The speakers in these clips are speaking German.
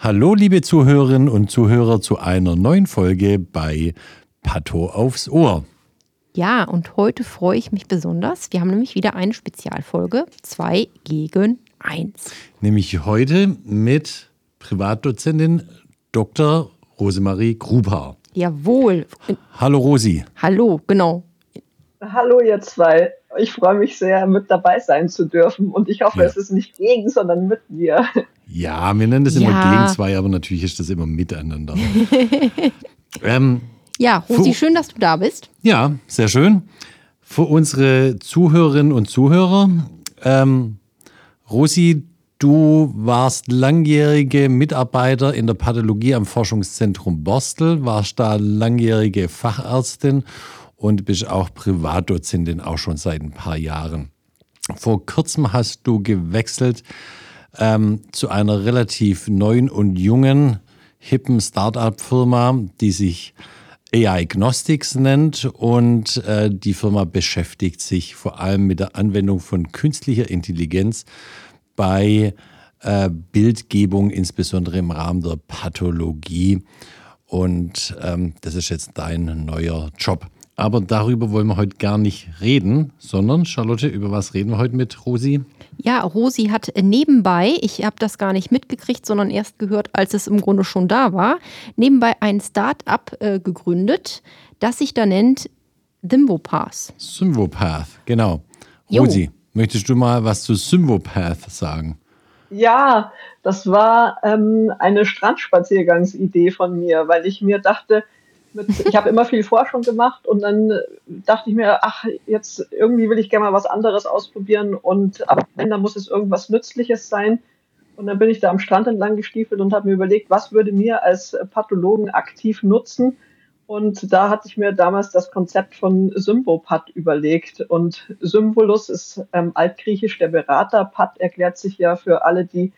Hallo, liebe Zuhörerinnen und Zuhörer, zu einer neuen Folge bei Pato aufs Ohr. Ja, und heute freue ich mich besonders. Wir haben nämlich wieder eine Spezialfolge 2 gegen 1. Nämlich heute mit Privatdozentin Dr. Rosemarie Gruber. Jawohl. Hallo Rosi. Hallo, genau. Hallo ihr zwei. Ich freue mich sehr, mit dabei sein zu dürfen. Und ich hoffe, ja. es ist nicht gegen, sondern mit mir. Ja, wir nennen das immer ja. gegen zwei, aber natürlich ist das immer miteinander. ähm, ja, Rosi, schön, dass du da bist. Ja, sehr schön. Für unsere Zuhörerinnen und Zuhörer, ähm, Rosi, du warst langjährige Mitarbeiter in der Pathologie am Forschungszentrum Borstel, warst da langjährige Fachärztin und bist auch Privatdozentin auch schon seit ein paar Jahren. Vor kurzem hast du gewechselt ähm, zu einer relativ neuen und jungen, hippen Start-up-Firma, die sich AI Gnostics nennt und äh, die Firma beschäftigt sich vor allem mit der Anwendung von künstlicher Intelligenz bei äh, Bildgebung, insbesondere im Rahmen der Pathologie. Und ähm, das ist jetzt dein neuer Job. Aber darüber wollen wir heute gar nicht reden, sondern Charlotte, über was reden wir heute mit Rosi? Ja, Rosi hat nebenbei, ich habe das gar nicht mitgekriegt, sondern erst gehört, als es im Grunde schon da war, nebenbei ein Start-up äh, gegründet, das sich da nennt Thymbopath. Symvopath, genau. Rosi, jo. möchtest du mal was zu Symvopath sagen? Ja, das war ähm, eine Strandspaziergangsidee von mir, weil ich mir dachte, mit, ich habe immer viel Forschung gemacht und dann dachte ich mir, ach, jetzt irgendwie will ich gerne mal was anderes ausprobieren und ab dann muss es irgendwas Nützliches sein. Und dann bin ich da am Strand entlang gestiefelt und habe mir überlegt, was würde mir als Pathologen aktiv nutzen. Und da hatte ich mir damals das Konzept von Symbopath überlegt. Und Symbolus ist ähm, altgriechisch der Berater. Path erklärt sich ja für alle, die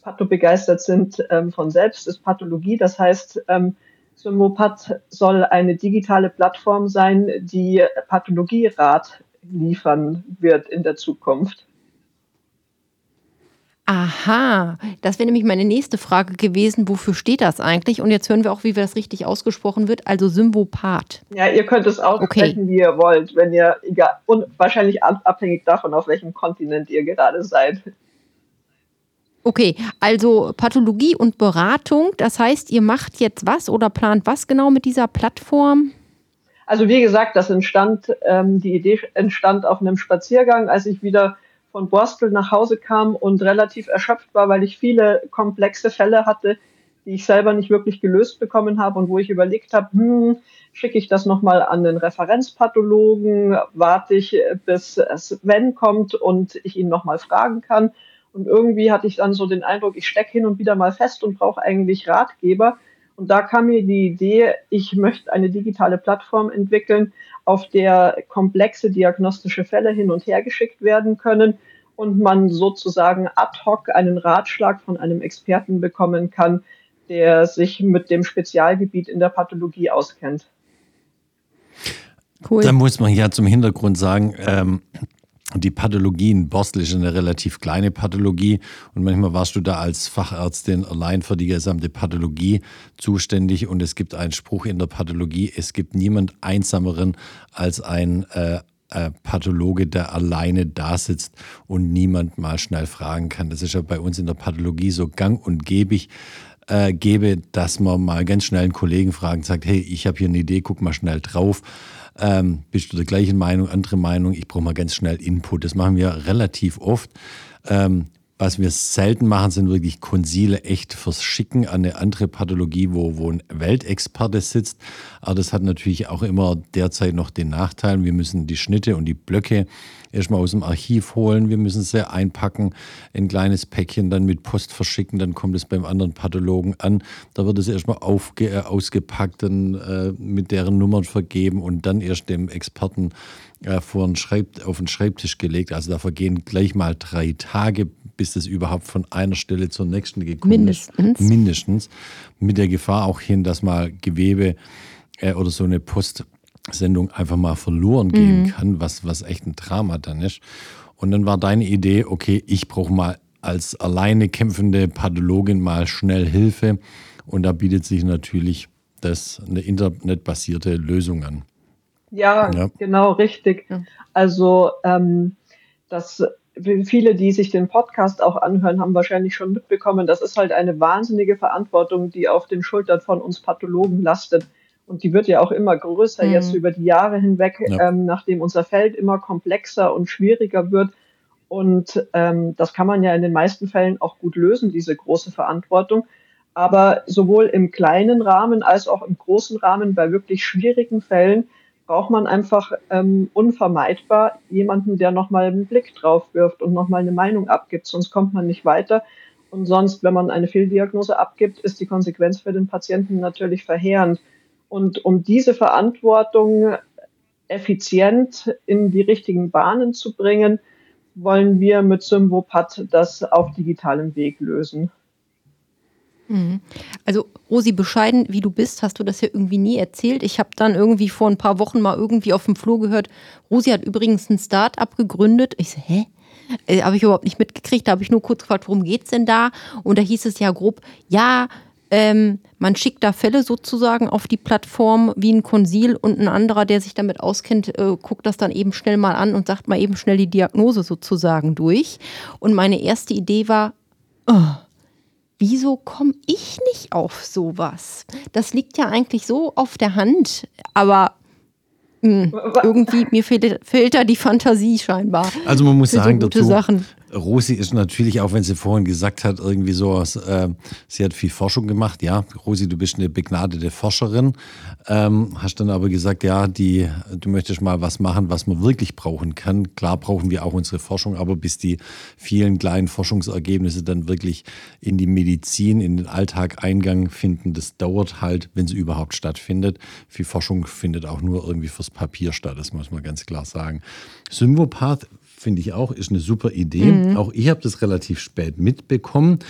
pathobegeistert sind, ähm, von selbst, ist Pathologie. Das heißt, ähm, Symopath soll eine digitale Plattform sein, die Pathologierat liefern wird in der Zukunft. Aha, das wäre nämlich meine nächste Frage gewesen. Wofür steht das eigentlich? Und jetzt hören wir auch, wie das richtig ausgesprochen wird. Also Symbopath. Ja, ihr könnt es aussprechen, okay. wie ihr wollt, wenn ihr, egal, und wahrscheinlich abhängig davon, auf welchem Kontinent ihr gerade seid. Okay, also Pathologie und Beratung, das heißt, ihr macht jetzt was oder plant was genau mit dieser Plattform? Also wie gesagt, das entstand, ähm, die Idee entstand auf einem Spaziergang, als ich wieder von Borstel nach Hause kam und relativ erschöpft war, weil ich viele komplexe Fälle hatte, die ich selber nicht wirklich gelöst bekommen habe und wo ich überlegt habe, hm, schicke ich das nochmal an den Referenzpathologen, warte ich, bis Sven kommt und ich ihn nochmal fragen kann. Und irgendwie hatte ich dann so den Eindruck, ich stecke hin und wieder mal fest und brauche eigentlich Ratgeber. Und da kam mir die Idee, ich möchte eine digitale Plattform entwickeln, auf der komplexe diagnostische Fälle hin und her geschickt werden können und man sozusagen ad hoc einen Ratschlag von einem Experten bekommen kann, der sich mit dem Spezialgebiet in der Pathologie auskennt. Cool. Da muss man ja zum Hintergrund sagen, ähm, die Pathologie in Borstel ist eine relativ kleine Pathologie und manchmal warst du da als Fachärztin allein für die gesamte Pathologie zuständig und es gibt einen Spruch in der Pathologie, es gibt niemand einsameren als ein äh, äh, Pathologe, der alleine da sitzt und niemand mal schnell fragen kann. Das ist ja bei uns in der Pathologie so gang und gebig. Äh, gebe, dass man mal ganz schnell einen Kollegen fragt und sagt, hey, ich habe hier eine Idee, guck mal schnell drauf. Ähm, bist du der gleichen Meinung, andere Meinung? Ich brauche mal ganz schnell Input. Das machen wir relativ oft. Ähm, was wir selten machen, sind wirklich Konsile echt verschicken an eine andere Pathologie, wo, wo ein Weltexperte sitzt. Aber das hat natürlich auch immer derzeit noch den Nachteil, wir müssen die Schnitte und die Blöcke erstmal aus dem Archiv holen, wir müssen sie einpacken, ein kleines Päckchen dann mit Post verschicken, dann kommt es beim anderen Pathologen an. Da wird es erstmal aufge, äh, ausgepackt, dann äh, mit deren Nummern vergeben und dann erst dem Experten äh, vor Schreib, auf den Schreibtisch gelegt. Also da vergehen gleich mal drei Tage, bis das überhaupt von einer Stelle zur nächsten gekommen Mindestens. ist. Mindestens. Mit der Gefahr auch hin, dass mal Gewebe äh, oder so eine Postsendung einfach mal verloren gehen mhm. kann, was, was echt ein Drama dann ist. Und dann war deine Idee, okay, ich brauche mal als alleine kämpfende Pathologin mal schnell Hilfe. Und da bietet sich natürlich das eine internetbasierte Lösung an. Ja, ja. genau, richtig. Also ähm, das viele, die sich den Podcast auch anhören, haben wahrscheinlich schon mitbekommen, das ist halt eine wahnsinnige Verantwortung, die auf den Schultern von uns Pathologen lastet. Und die wird ja auch immer größer mhm. jetzt über die Jahre hinweg, ja. ähm, nachdem unser Feld immer komplexer und schwieriger wird. Und ähm, das kann man ja in den meisten Fällen auch gut lösen, diese große Verantwortung. Aber sowohl im kleinen Rahmen als auch im großen Rahmen bei wirklich schwierigen Fällen braucht man einfach ähm, unvermeidbar jemanden, der nochmal einen Blick drauf wirft und nochmal eine Meinung abgibt, sonst kommt man nicht weiter. Und sonst, wenn man eine Fehldiagnose abgibt, ist die Konsequenz für den Patienten natürlich verheerend. Und um diese Verantwortung effizient in die richtigen Bahnen zu bringen, wollen wir mit Symbopat das auf digitalem Weg lösen. Mhm. Also Rosi, bescheiden wie du bist, hast du das ja irgendwie nie erzählt. Ich habe dann irgendwie vor ein paar Wochen mal irgendwie auf dem Flur gehört, Rosi hat übrigens ein Start-up gegründet. Ich so, hä? Äh, habe ich überhaupt nicht mitgekriegt. Da habe ich nur kurz gefragt, worum geht es denn da? Und da hieß es ja grob, ja, ähm, man schickt da Fälle sozusagen auf die Plattform wie ein Konsil und ein anderer, der sich damit auskennt, äh, guckt das dann eben schnell mal an und sagt mal eben schnell die Diagnose sozusagen durch. Und meine erste Idee war, oh, wieso komme ich nicht auf sowas? Das liegt ja eigentlich so auf der Hand, aber mh, hm, irgendwie mir fehlt, fehlt, da die Fantasie scheinbar. Also man muss sagen so dazu, Sachen. Rosi ist natürlich, auch wenn sie vorhin gesagt hat, irgendwie so, äh, sie hat viel Forschung gemacht. Ja, Rosi, du bist eine begnadete Forscherin. Ähm, hast dann aber gesagt, ja, die, du möchtest mal was machen, was man wirklich brauchen kann. Klar brauchen wir auch unsere Forschung, aber bis die vielen kleinen Forschungsergebnisse dann wirklich in die Medizin, in den Alltag Eingang finden, das dauert halt, wenn sie überhaupt stattfindet. Viel Forschung findet auch nur irgendwie fürs Papier statt, das muss man ganz klar sagen. Symvopath finde ich auch, ist eine super Idee. Mhm. Auch ich habe das relativ spät mitbekommen.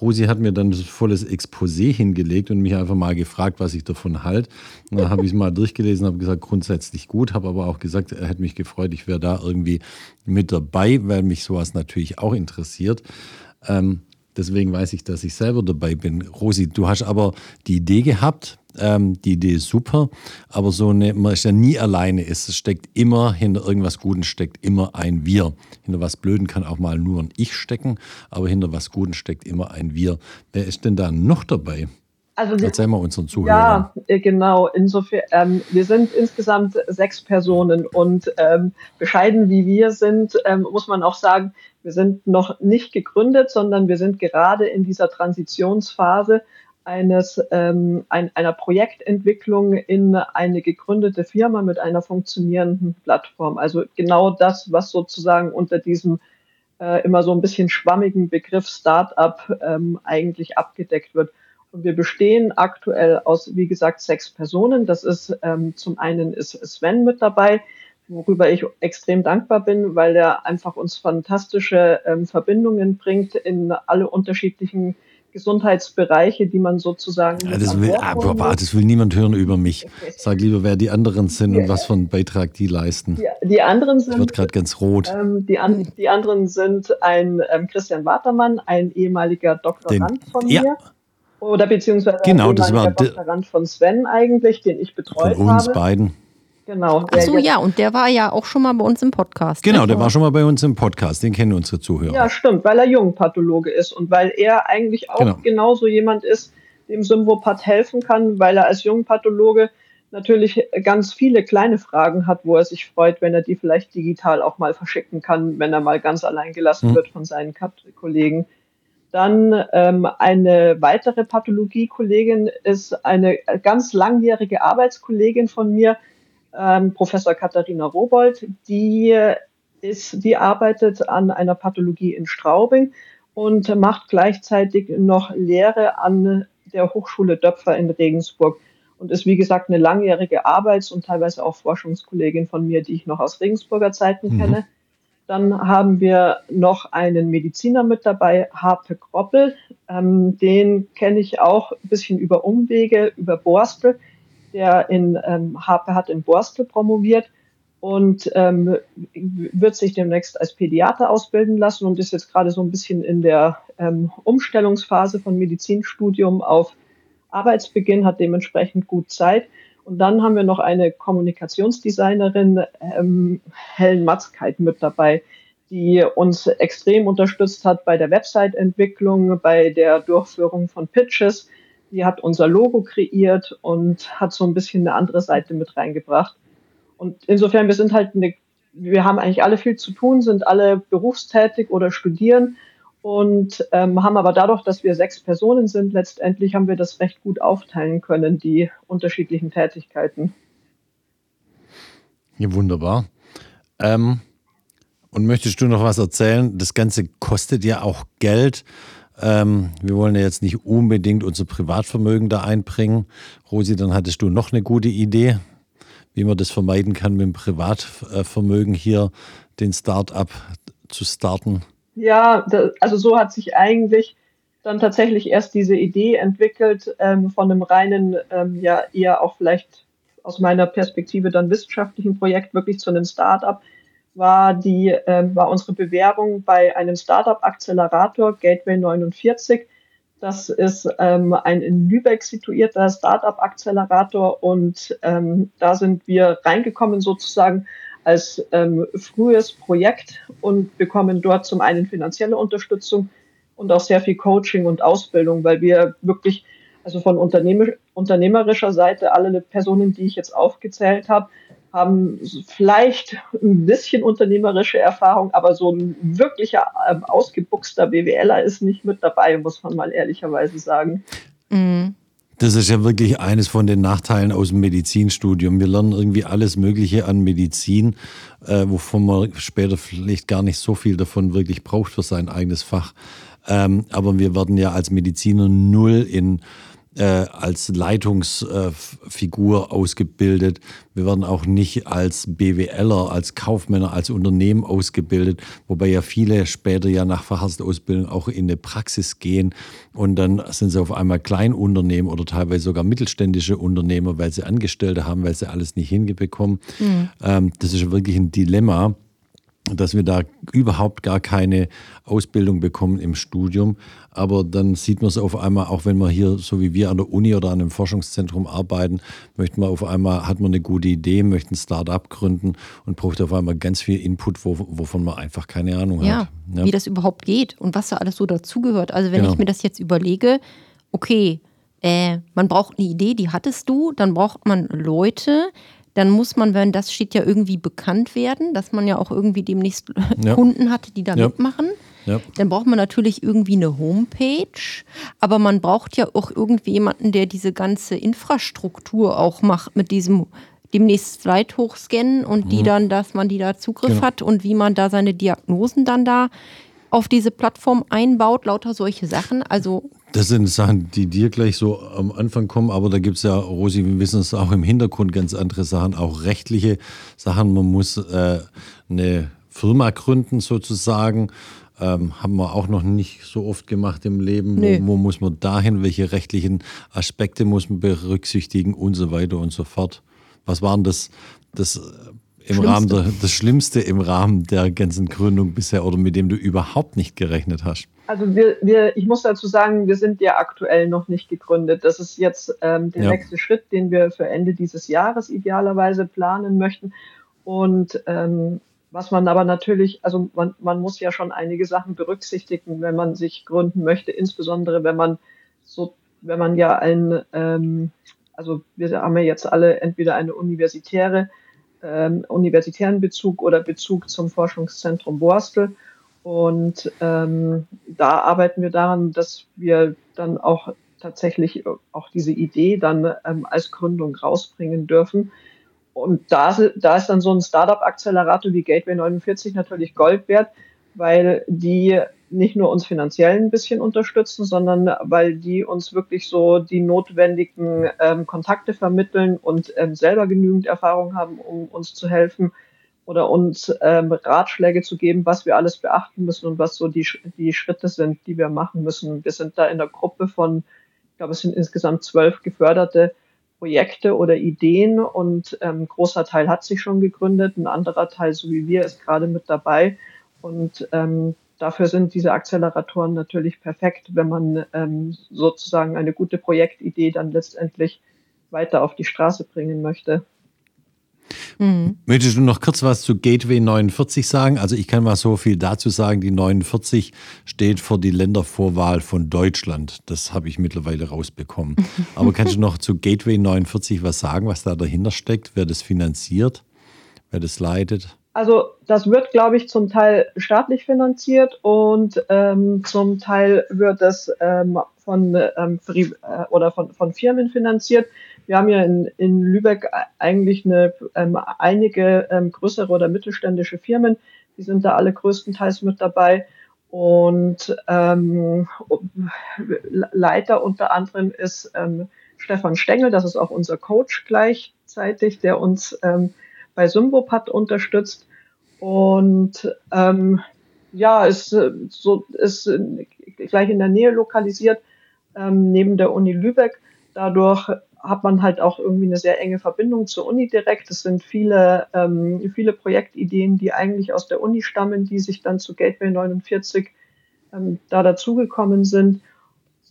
Rosi hat mir dann das volles Exposé hingelegt und mich einfach mal gefragt, was ich davon halte. Dann habe ich es mal durchgelesen, habe gesagt, grundsätzlich gut, habe aber auch gesagt, er hätte mich gefreut, ich wäre da irgendwie mit dabei, weil mich sowas natürlich auch interessiert. Ähm, deswegen weiß ich, dass ich selber dabei bin. Rosi, du hast aber die Idee gehabt, ähm, die Idee ist super, aber so eine, man ist ja nie alleine. Es steckt immer hinter irgendwas Guten steckt immer ein Wir. Hinter was Blöden kann auch mal nur ein Ich stecken, aber hinter was Guten steckt immer ein Wir. Wer ist denn da noch dabei? Also Erzähl mal unseren Zuhörern. Ja, äh, genau. Insofern, ähm, wir sind insgesamt sechs Personen und ähm, bescheiden wie wir sind, ähm, muss man auch sagen, wir sind noch nicht gegründet, sondern wir sind gerade in dieser Transitionsphase eines, ähm, ein, einer Projektentwicklung in eine gegründete Firma mit einer funktionierenden Plattform. Also genau das, was sozusagen unter diesem äh, immer so ein bisschen schwammigen Begriff Startup ähm, eigentlich abgedeckt wird. Und wir bestehen aktuell aus, wie gesagt, sechs Personen. Das ist ähm, zum einen ist Sven mit dabei, worüber ich extrem dankbar bin, weil er einfach uns fantastische ähm, Verbindungen bringt in alle unterschiedlichen Gesundheitsbereiche, die man sozusagen. Ja, das, will, ah, das will niemand hören über mich. Sag lieber, wer die anderen sind ja. und was für einen Beitrag die leisten. Die, die anderen sind. Das wird gerade ganz rot. Ähm, die, an, die anderen sind ein ähm, Christian Watermann, ein ehemaliger Doktorand den, von mir. Ja. Oder beziehungsweise genau, ein das war Doktorand von Sven eigentlich, den ich betreut von uns habe. beiden. Genau. Ach so, ja, und der war ja auch schon mal bei uns im Podcast. Genau, ne? der war schon mal bei uns im Podcast, den kennen unsere Zuhörer. Ja, stimmt, weil er Jungpathologe ist und weil er eigentlich auch genau. genauso jemand ist, dem Symvopath helfen kann, weil er als Jungpathologe natürlich ganz viele kleine Fragen hat, wo er sich freut, wenn er die vielleicht digital auch mal verschicken kann, wenn er mal ganz allein gelassen hm. wird von seinen Kollegen. Dann ähm, eine weitere Pathologie-Kollegin ist eine ganz langjährige Arbeitskollegin von mir, ähm, Professor Katharina Robold, die ist, die arbeitet an einer Pathologie in Straubing und macht gleichzeitig noch Lehre an der Hochschule Döpfer in Regensburg und ist, wie gesagt, eine langjährige Arbeits- und teilweise auch Forschungskollegin von mir, die ich noch aus Regensburger Zeiten mhm. kenne. Dann haben wir noch einen Mediziner mit dabei, Harpe Groppel. Ähm, den kenne ich auch ein bisschen über Umwege, über Borstel der in ähm, Harpe hat in Borstel promoviert und ähm, wird sich demnächst als Pädiater ausbilden lassen und ist jetzt gerade so ein bisschen in der ähm, Umstellungsphase von Medizinstudium auf Arbeitsbeginn, hat dementsprechend gut Zeit. Und dann haben wir noch eine Kommunikationsdesignerin, ähm, Helen Matzkeit, mit dabei, die uns extrem unterstützt hat bei der Website-Entwicklung, bei der Durchführung von Pitches. Die hat unser Logo kreiert und hat so ein bisschen eine andere Seite mit reingebracht. Und insofern, wir sind halt eine, wir haben eigentlich alle viel zu tun, sind alle berufstätig oder studieren und ähm, haben aber dadurch, dass wir sechs Personen sind, letztendlich haben wir das recht gut aufteilen können, die unterschiedlichen Tätigkeiten. Ja, wunderbar. Ähm, und möchtest du noch was erzählen? Das Ganze kostet ja auch Geld. Ähm, wir wollen ja jetzt nicht unbedingt unser Privatvermögen da einbringen. Rosi, dann hattest du noch eine gute Idee wie man das vermeiden kann, mit dem Privatvermögen hier den Start-up zu starten? Ja, also so hat sich eigentlich dann tatsächlich erst diese Idee entwickelt ähm, von einem reinen, ähm, ja eher auch vielleicht aus meiner Perspektive dann wissenschaftlichen Projekt wirklich zu einem Start-up war die ähm, war unsere Bewerbung bei einem Startup-Accelerator Gateway 49 das ist ähm, ein in Lübeck situierter Startup-Accelerator und ähm, da sind wir reingekommen sozusagen als ähm, frühes Projekt und bekommen dort zum einen finanzielle Unterstützung und auch sehr viel Coaching und Ausbildung, weil wir wirklich, also von unternehmerischer Seite, alle Personen, die ich jetzt aufgezählt habe, haben vielleicht ein bisschen unternehmerische Erfahrung, aber so ein wirklicher ähm, ausgebuchster BWLer ist nicht mit dabei, muss man mal ehrlicherweise sagen. Mhm. Das ist ja wirklich eines von den Nachteilen aus dem Medizinstudium. Wir lernen irgendwie alles Mögliche an Medizin, äh, wovon man später vielleicht gar nicht so viel davon wirklich braucht für sein eigenes Fach. Ähm, aber wir werden ja als Mediziner null in äh, als Leitungsfigur äh, ausgebildet. Wir werden auch nicht als BWLer, als Kaufmänner, als Unternehmen ausgebildet, wobei ja viele später ja nach Facharztausbildung auch in eine Praxis gehen und dann sind sie auf einmal Kleinunternehmen oder teilweise sogar mittelständische Unternehmer, weil sie Angestellte haben, weil sie alles nicht hingebekommen. Mhm. Ähm, das ist wirklich ein Dilemma dass wir da überhaupt gar keine Ausbildung bekommen im Studium. Aber dann sieht man es auf einmal, auch wenn wir hier, so wie wir an der Uni oder an einem Forschungszentrum arbeiten, möchten wir auf einmal, hat man eine gute Idee, möchten ein Start-up gründen und braucht auf einmal ganz viel Input, wo, wovon man einfach keine Ahnung ja, hat. Ja, wie das überhaupt geht und was da alles so dazugehört. Also wenn genau. ich mir das jetzt überlege, okay, äh, man braucht eine Idee, die hattest du, dann braucht man Leute, dann muss man, wenn das steht ja irgendwie bekannt werden, dass man ja auch irgendwie demnächst ja. Kunden hat, die da ja. mitmachen. Ja. Dann braucht man natürlich irgendwie eine Homepage, aber man braucht ja auch irgendwie jemanden, der diese ganze Infrastruktur auch macht mit diesem demnächst Slide hochscannen und mhm. die dann, dass man die da Zugriff genau. hat und wie man da seine Diagnosen dann da auf diese Plattform einbaut, lauter solche Sachen. Also das sind Sachen, die dir gleich so am Anfang kommen, aber da gibt es ja, Rosi, wir wissen es auch im Hintergrund ganz andere Sachen, auch rechtliche Sachen. Man muss äh, eine Firma gründen sozusagen. Ähm, haben wir auch noch nicht so oft gemacht im Leben. Wo, wo, muss man dahin? Welche rechtlichen Aspekte muss man berücksichtigen und so weiter und so fort? Was waren das, das im Schlimmste. Rahmen der, das Schlimmste im Rahmen der ganzen Gründung bisher oder mit dem du überhaupt nicht gerechnet hast? Also wir, wir, ich muss dazu sagen, wir sind ja aktuell noch nicht gegründet. Das ist jetzt ähm, der ja. nächste Schritt, den wir für Ende dieses Jahres idealerweise planen möchten. Und ähm, was man aber natürlich, also man, man muss ja schon einige Sachen berücksichtigen, wenn man sich gründen möchte, insbesondere wenn man so, wenn man ja ein, ähm, also wir haben ja jetzt alle entweder eine universitäre, ähm, universitären Bezug oder Bezug zum Forschungszentrum Borstel. Und ähm, da arbeiten wir daran, dass wir dann auch tatsächlich auch diese Idee dann ähm, als Gründung rausbringen dürfen. Und da, da ist dann so ein Startup-Accelerator wie Gateway 49 natürlich Gold wert, weil die nicht nur uns finanziell ein bisschen unterstützen, sondern weil die uns wirklich so die notwendigen ähm, Kontakte vermitteln und ähm, selber genügend Erfahrung haben, um uns zu helfen, oder uns ähm, Ratschläge zu geben, was wir alles beachten müssen und was so die, die Schritte sind, die wir machen müssen. Wir sind da in der Gruppe von, ich glaube, es sind insgesamt zwölf Geförderte, Projekte oder Ideen und ähm, großer Teil hat sich schon gegründet, ein anderer Teil, so wie wir, ist gerade mit dabei. Und ähm, dafür sind diese Acceleratoren natürlich perfekt, wenn man ähm, sozusagen eine gute Projektidee dann letztendlich weiter auf die Straße bringen möchte. Mhm. Möchtest du noch kurz was zu Gateway 49 sagen? Also ich kann mal so viel dazu sagen, die 49 steht für die Ländervorwahl von Deutschland. Das habe ich mittlerweile rausbekommen. Aber kannst du noch zu Gateway 49 was sagen, was da dahinter steckt, wer das finanziert, wer das leitet? Also das wird, glaube ich, zum Teil staatlich finanziert und ähm, zum Teil wird es ähm, von, ähm, äh, oder von, von Firmen finanziert. Wir haben ja in, in Lübeck eigentlich eine, ähm, einige ähm, größere oder mittelständische Firmen, die sind da alle größtenteils mit dabei. Und ähm, Leiter unter anderem ist ähm, Stefan Stengel, das ist auch unser Coach gleichzeitig, der uns ähm, bei Symbopat unterstützt. Und ähm, ja, ist, so, ist gleich in der Nähe lokalisiert, ähm, neben der Uni Lübeck. Dadurch hat man halt auch irgendwie eine sehr enge Verbindung zur Uni direkt. Es sind viele, ähm, viele Projektideen, die eigentlich aus der Uni stammen, die sich dann zu Gateway 49 ähm, da dazugekommen sind.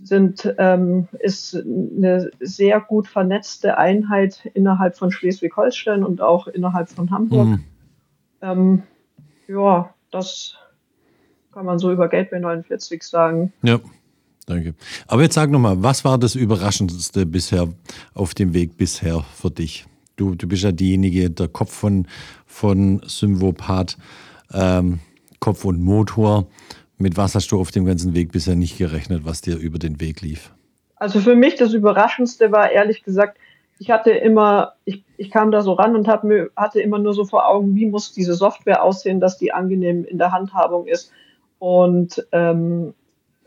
Sind, ähm, ist eine sehr gut vernetzte Einheit innerhalb von Schleswig-Holstein und auch innerhalb von Hamburg. Mhm. Ähm, ja, das kann man so über Gateway 49 sagen. Ja. Danke. Aber jetzt sag nochmal, was war das Überraschendste bisher auf dem Weg bisher für dich? Du, du bist ja diejenige, der Kopf von, von Symvopat, ähm, Kopf und Motor. Mit was hast du auf dem ganzen Weg bisher nicht gerechnet, was dir über den Weg lief? Also für mich das Überraschendste war ehrlich gesagt, ich hatte immer, ich, ich kam da so ran und hab mir, hatte immer nur so vor Augen, wie muss diese Software aussehen, dass die angenehm in der Handhabung ist. Und ähm,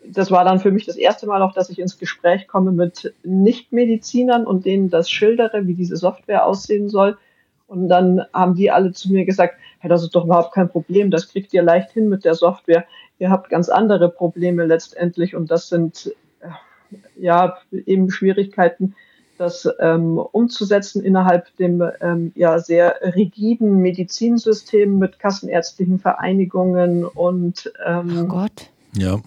das war dann für mich das erste Mal auch, dass ich ins Gespräch komme mit Nichtmedizinern und denen das schildere, wie diese Software aussehen soll. Und dann haben die alle zu mir gesagt, hey, das ist doch überhaupt kein Problem, das kriegt ihr leicht hin mit der Software. Ihr habt ganz andere Probleme letztendlich und das sind äh, ja eben Schwierigkeiten, das ähm, umzusetzen innerhalb dem ähm, ja sehr rigiden Medizinsystem mit kassenärztlichen Vereinigungen und ähm, oh Gott. Ja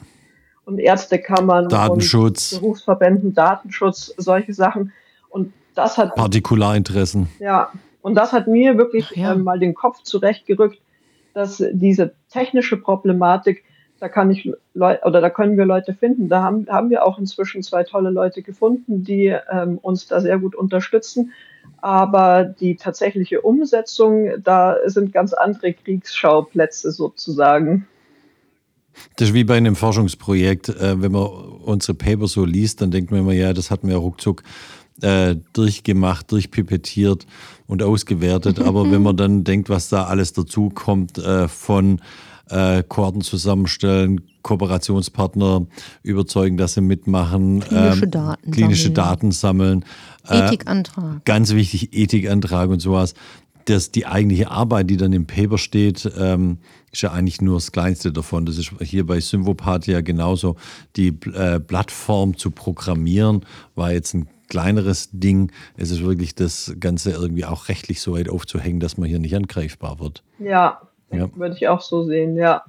und Ärztekammern Datenschutz. und Berufsverbänden, Datenschutz, solche Sachen. Und das hat Partikularinteressen. Ja, und das hat mir wirklich ja. äh, mal den Kopf zurechtgerückt, dass diese technische Problematik, da kann ich Leute oder da können wir Leute finden. Da haben, haben wir auch inzwischen zwei tolle Leute gefunden, die ähm, uns da sehr gut unterstützen. Aber die tatsächliche Umsetzung, da sind ganz andere Kriegsschauplätze sozusagen. Das ist wie bei einem Forschungsprojekt. Äh, wenn man unsere Paper so liest, dann denkt man immer, ja, das hatten wir ruckzuck äh, durchgemacht, durchpipettiert und ausgewertet. Aber wenn man dann denkt, was da alles dazu kommt, äh, von äh, Koorden zusammenstellen, Kooperationspartner überzeugen, dass sie mitmachen, klinische ähm, Daten klinische sammeln. Daten sammeln. Äh, Ethikantrag. Ganz wichtig, Ethikantrag und sowas dass die eigentliche Arbeit, die dann im Paper steht, ähm, ist ja eigentlich nur das Kleinste davon. Das ist hier bei Symvopat ja genauso. Die äh, Plattform zu programmieren war jetzt ein kleineres Ding. Es ist wirklich das Ganze irgendwie auch rechtlich so weit aufzuhängen, dass man hier nicht angreifbar wird. Ja, ja. würde ich auch so sehen, ja.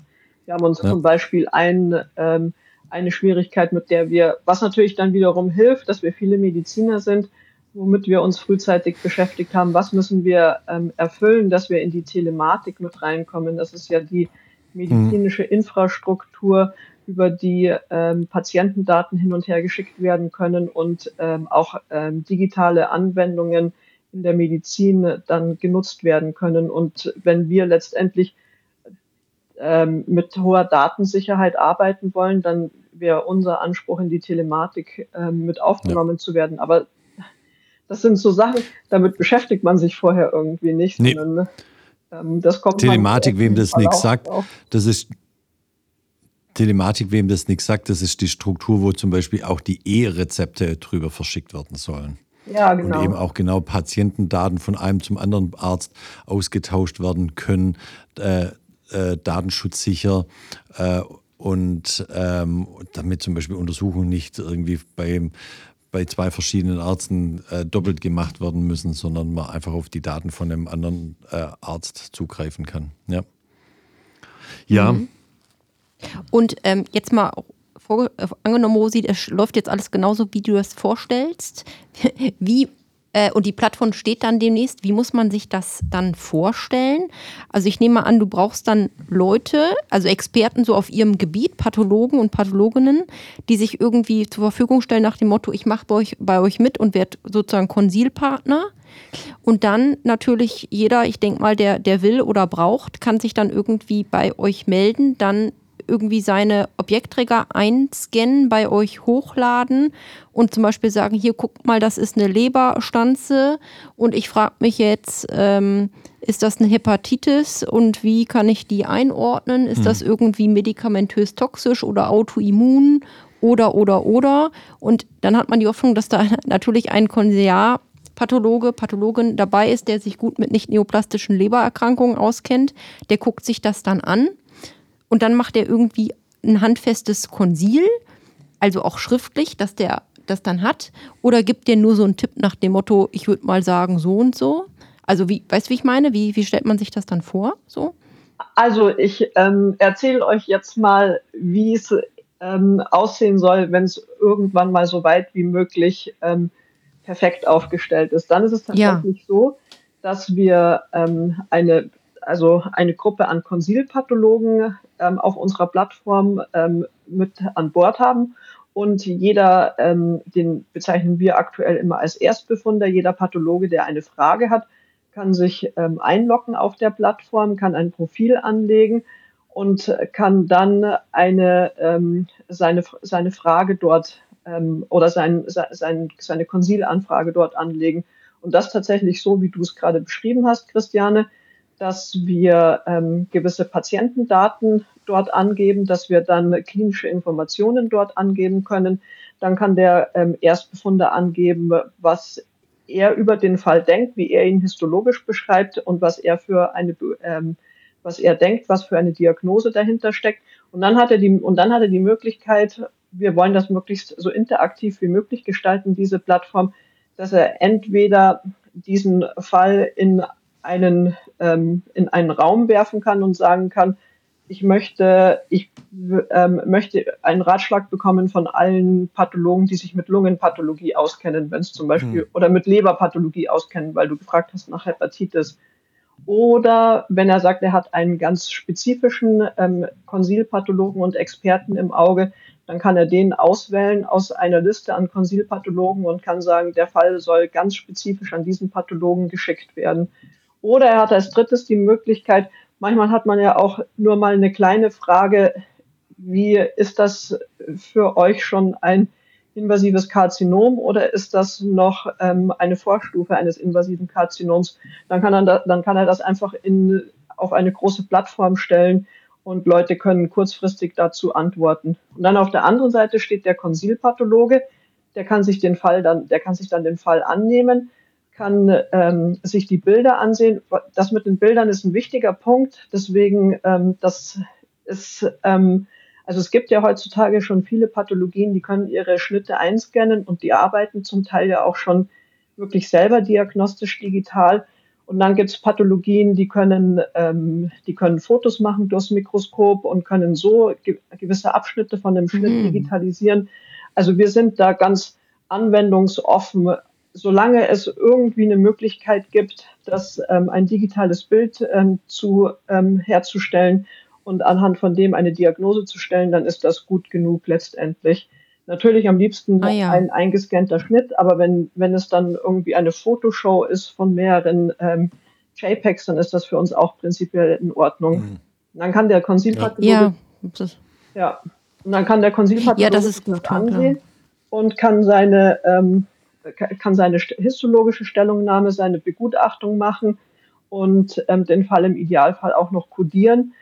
Wir haben uns ja. zum Beispiel ein, ähm, eine Schwierigkeit, mit der wir, was natürlich dann wiederum hilft, dass wir viele Mediziner sind, womit wir uns frühzeitig beschäftigt haben, was müssen wir ähm, erfüllen, dass wir in die Telematik mit reinkommen. Das ist ja die medizinische mhm. Infrastruktur, über die ähm, Patientendaten hin und her geschickt werden können und ähm, auch ähm, digitale Anwendungen in der Medizin dann genutzt werden können. Und wenn wir letztendlich ähm, mit hoher Datensicherheit arbeiten wollen, dann wäre unser Anspruch in die Telematik ähm, mit aufgenommen ja. zu werden. Aber das sind so Sachen, damit beschäftigt man sich vorher irgendwie nicht. Nee. Sondern, ähm, das kommt Telematik, wem das nichts sagt, das ist Telematik, wem das nichts sagt, das ist die Struktur, wo zum Beispiel auch die E-Rezepte drüber verschickt werden sollen. Ja, genau. Und eben auch genau Patientendaten von einem zum anderen Arzt ausgetauscht werden können, äh, äh, datenschutzsicher äh, und ähm, damit zum Beispiel Untersuchungen nicht irgendwie beim bei zwei verschiedenen Ärzten äh, doppelt gemacht werden müssen, sondern man einfach auf die Daten von einem anderen äh, Arzt zugreifen kann. Ja. Ja. Mhm. Und ähm, jetzt mal vor, äh, angenommen, Rosi, es läuft jetzt alles genauso, wie du das vorstellst. Wie äh, und die Plattform steht dann demnächst. Wie muss man sich das dann vorstellen? Also ich nehme mal an, du brauchst dann Leute, also Experten so auf ihrem Gebiet, Pathologen und Pathologinnen, die sich irgendwie zur Verfügung stellen nach dem Motto, ich mache bei euch, bei euch mit und werde sozusagen Konsilpartner. Und dann natürlich jeder, ich denke mal, der, der will oder braucht, kann sich dann irgendwie bei euch melden, dann irgendwie seine Objektträger einscannen, bei euch hochladen und zum Beispiel sagen, hier guck mal, das ist eine Leberstanze und ich frage mich jetzt, ähm, ist das eine Hepatitis und wie kann ich die einordnen? Ist hm. das irgendwie medikamentös toxisch oder autoimmun oder, oder, oder? Und dann hat man die Hoffnung, dass da natürlich ein Konsiliar Pathologe, Pathologin dabei ist, der sich gut mit nicht neoplastischen Lebererkrankungen auskennt, der guckt sich das dann an und dann macht er irgendwie ein handfestes Konsil, also auch schriftlich, dass der das dann hat? Oder gibt der nur so einen Tipp nach dem Motto, ich würde mal sagen, so und so? Also, wie, weißt du, wie ich meine? Wie, wie stellt man sich das dann vor? So? Also, ich ähm, erzähle euch jetzt mal, wie es ähm, aussehen soll, wenn es irgendwann mal so weit wie möglich ähm, perfekt aufgestellt ist. Dann ist es tatsächlich ja. so, dass wir ähm, eine also eine Gruppe an Konsilpathologen ähm, auf unserer Plattform ähm, mit an Bord haben. Und jeder, ähm, den bezeichnen wir aktuell immer als Erstbefunder, jeder Pathologe, der eine Frage hat, kann sich ähm, einloggen auf der Plattform, kann ein Profil anlegen und kann dann eine, ähm, seine, seine Frage dort ähm, oder sein, sein, seine Konsilanfrage dort anlegen. Und das tatsächlich so, wie du es gerade beschrieben hast, Christiane dass wir ähm, gewisse Patientendaten dort angeben, dass wir dann klinische Informationen dort angeben können. Dann kann der ähm, Erstbefunder angeben, was er über den Fall denkt, wie er ihn histologisch beschreibt und was er für eine, ähm, was er denkt, was für eine Diagnose dahinter steckt. Und dann hat er die, und dann hat er die Möglichkeit, wir wollen das möglichst so interaktiv wie möglich gestalten, diese Plattform, dass er entweder diesen Fall in einen, ähm, in einen Raum werfen kann und sagen kann, ich möchte, ich ähm, möchte einen Ratschlag bekommen von allen Pathologen, die sich mit Lungenpathologie auskennen, wenn es zum Beispiel, mhm. oder mit Leberpathologie auskennen, weil du gefragt hast nach Hepatitis. Oder wenn er sagt, er hat einen ganz spezifischen ähm, Konsilpathologen und Experten im Auge, dann kann er den auswählen aus einer Liste an Konsilpathologen und kann sagen, der Fall soll ganz spezifisch an diesen Pathologen geschickt werden. Oder er hat als drittes die Möglichkeit, manchmal hat man ja auch nur mal eine kleine Frage, wie ist das für euch schon ein invasives Karzinom oder ist das noch ähm, eine Vorstufe eines invasiven Karzinoms? Dann kann, er da, dann kann er das einfach in, auf eine große Plattform stellen und Leute können kurzfristig dazu antworten. Und dann auf der anderen Seite steht der Konsilpathologe, der kann sich den Fall dann, der kann sich dann den Fall annehmen kann ähm, sich die Bilder ansehen. Das mit den Bildern ist ein wichtiger Punkt. Deswegen, ähm, das ist, ähm, also es gibt ja heutzutage schon viele Pathologien, die können ihre Schnitte einscannen und die arbeiten zum Teil ja auch schon wirklich selber diagnostisch digital. Und dann gibt es Pathologien, die können, ähm, die können Fotos machen durchs Mikroskop und können so ge gewisse Abschnitte von dem Schnitt mhm. digitalisieren. Also wir sind da ganz anwendungsoffen solange es irgendwie eine Möglichkeit gibt, das ähm, ein digitales Bild ähm, zu ähm, herzustellen und anhand von dem eine Diagnose zu stellen, dann ist das gut genug letztendlich. Natürlich am liebsten ah, ja. ein eingescannter Schnitt, aber wenn, wenn es dann irgendwie eine Fotoshow ist von mehreren ähm, JPEGs, dann ist das für uns auch prinzipiell in Ordnung. Mhm. Dann kann der Konsilpathologe ja. ja. und dann kann der Konsilpathologe ja, das ist gut, ansehen und kann seine ähm, kann seine histologische Stellungnahme, seine Begutachtung machen und ähm, den Fall im Idealfall auch noch kodieren.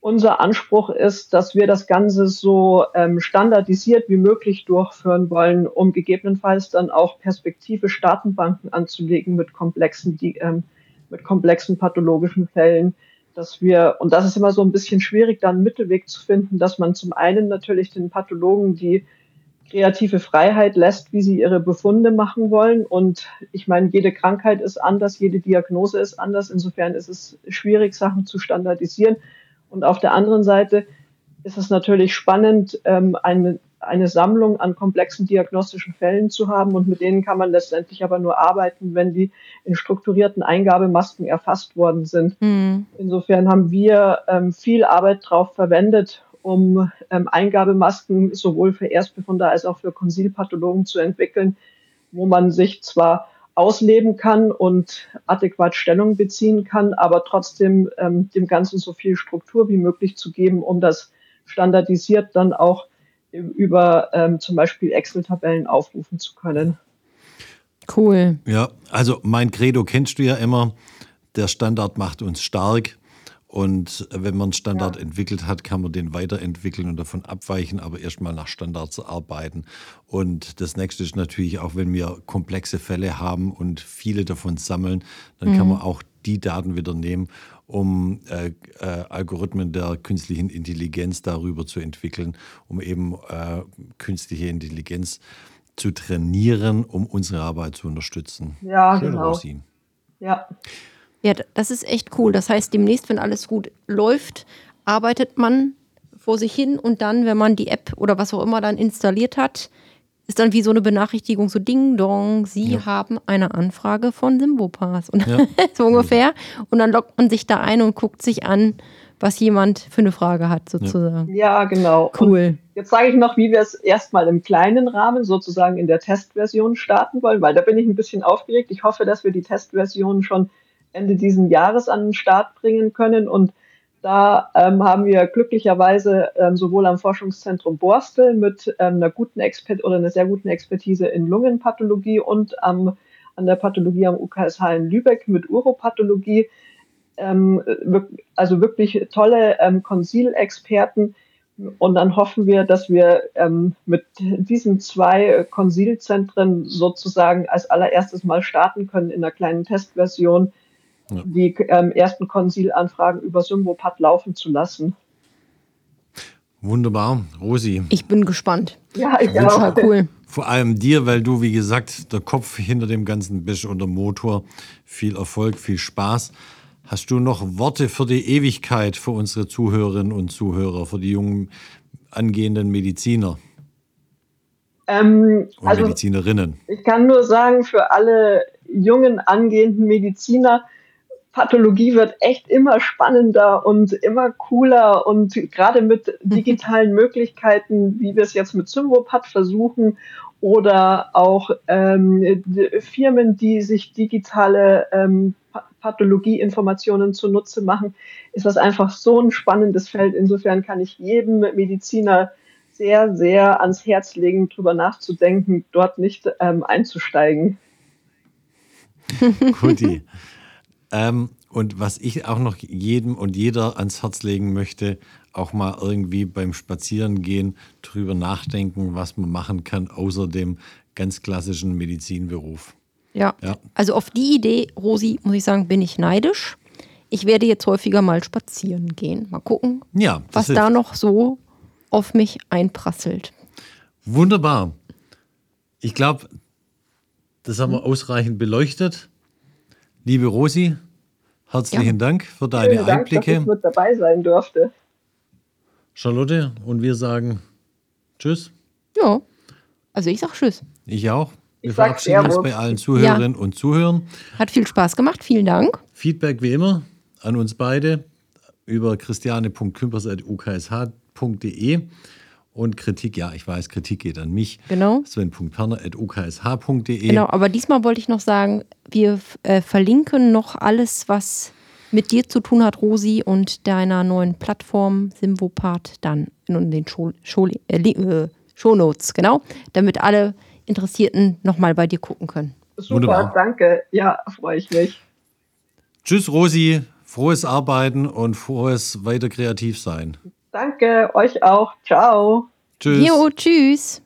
Unser Anspruch ist, dass wir das Ganze so ähm, standardisiert wie möglich durchführen wollen, um gegebenenfalls dann auch perspektivisch Datenbanken anzulegen mit komplexen, die, ähm, mit komplexen pathologischen Fällen, dass wir, und das ist immer so ein bisschen schwierig, da einen Mittelweg zu finden, dass man zum einen natürlich den Pathologen, die kreative Freiheit lässt, wie sie ihre Befunde machen wollen. Und ich meine, jede Krankheit ist anders, jede Diagnose ist anders. Insofern ist es schwierig, Sachen zu standardisieren. Und auf der anderen Seite ist es natürlich spannend, ähm, eine, eine Sammlung an komplexen diagnostischen Fällen zu haben. Und mit denen kann man letztendlich aber nur arbeiten, wenn die in strukturierten Eingabemasken erfasst worden sind. Mhm. Insofern haben wir ähm, viel Arbeit drauf verwendet, um ähm, Eingabemasken sowohl für Erstbefunder als auch für Konsilpathologen zu entwickeln, wo man sich zwar ausleben kann und adäquat Stellung beziehen kann, aber trotzdem ähm, dem Ganzen so viel Struktur wie möglich zu geben, um das standardisiert dann auch über ähm, zum Beispiel Excel-Tabellen aufrufen zu können. Cool. Ja, also mein Credo kennst du ja immer, der Standard macht uns stark. Und wenn man einen Standard ja. entwickelt hat, kann man den weiterentwickeln und davon abweichen, aber erstmal nach Standards arbeiten. Und das nächste ist natürlich auch, wenn wir komplexe Fälle haben und viele davon sammeln, dann mhm. kann man auch die Daten wieder nehmen, um äh, äh, Algorithmen der künstlichen Intelligenz darüber zu entwickeln, um eben äh, künstliche Intelligenz zu trainieren, um unsere Arbeit zu unterstützen. Ja, Schön, genau. Rosin. Ja. Ja, das ist echt cool. Das heißt, demnächst, wenn alles gut läuft, arbeitet man vor sich hin und dann, wenn man die App oder was auch immer dann installiert hat, ist dann wie so eine Benachrichtigung, so Ding Dong, Sie ja. haben eine Anfrage von Simbopass. Und ja. so ungefähr. Und dann lockt man sich da ein und guckt sich an, was jemand für eine Frage hat, sozusagen. Ja, genau. Cool. Und jetzt sage ich noch, wie wir es erstmal im kleinen Rahmen sozusagen in der Testversion starten wollen, weil da bin ich ein bisschen aufgeregt. Ich hoffe, dass wir die Testversion schon Ende diesen Jahres an den Start bringen können. Und da ähm, haben wir glücklicherweise ähm, sowohl am Forschungszentrum Borstel mit ähm, einer guten Expert oder einer sehr guten Expertise in Lungenpathologie und am, an der Pathologie am UKSH in Lübeck mit Uropathologie, ähm, also wirklich tolle ähm, Konsilexperten. Und dann hoffen wir, dass wir ähm, mit diesen zwei Konsilzentren sozusagen als allererstes mal starten können in einer kleinen Testversion ja. die ähm, ersten Konsilanfragen über Symbopat laufen zu lassen. Wunderbar, Rosi. Ich bin gespannt. Ja, ich auch. cool. Vor allem dir, weil du, wie gesagt, der Kopf hinter dem Ganzen bist und der Motor. Viel Erfolg, viel Spaß. Hast du noch Worte für die Ewigkeit für unsere Zuhörerinnen und Zuhörer, für die jungen angehenden Mediziner? Ähm, und also, Medizinerinnen. Ich kann nur sagen, für alle jungen angehenden Mediziner, Pathologie wird echt immer spannender und immer cooler und gerade mit mhm. digitalen Möglichkeiten, wie wir es jetzt mit Symbopat versuchen oder auch ähm, Firmen, die sich digitale ähm, Pathologieinformationen zunutze machen, ist das einfach so ein spannendes Feld. Insofern kann ich jedem Mediziner sehr, sehr ans Herz legen, darüber nachzudenken, dort nicht ähm, einzusteigen. Guti. Ähm, und was ich auch noch jedem und jeder ans Herz legen möchte, auch mal irgendwie beim Spazierengehen drüber nachdenken, was man machen kann, außer dem ganz klassischen Medizinberuf. Ja. ja. Also auf die Idee, Rosi, muss ich sagen, bin ich neidisch. Ich werde jetzt häufiger mal spazieren gehen. Mal gucken, ja, was hilft. da noch so auf mich einprasselt. Wunderbar. Ich glaube, das haben wir ausreichend beleuchtet. Liebe Rosi, herzlichen ja. Dank für deine Vielen Dank, Einblicke. Dass ich mit dabei sein durfte. Charlotte, und wir sagen Tschüss. Ja, also ich sag Tschüss. Ich auch. Wir ich verabschieden uns bei allen Zuhörerinnen ja. und Zuhörern. Hat viel Spaß gemacht, vielen Dank. Feedback wie immer an uns beide über christiane.kümpers.uksh.de. Und Kritik, ja, ich weiß, Kritik geht an mich. Genau. Sven.perner.uksh.de. Genau, aber diesmal wollte ich noch sagen, wir äh, verlinken noch alles, was mit dir zu tun hat, Rosi, und deiner neuen Plattform Simvopart dann in den Show, Show, äh, äh, Shownotes, genau, damit alle Interessierten nochmal bei dir gucken können. Super, Wunderbar. danke. Ja, freue ich mich. Tschüss, Rosi. Frohes Arbeiten und frohes weiter kreativ sein. Danke, euch auch. Ciao. Tschüss. Jo, tschüss.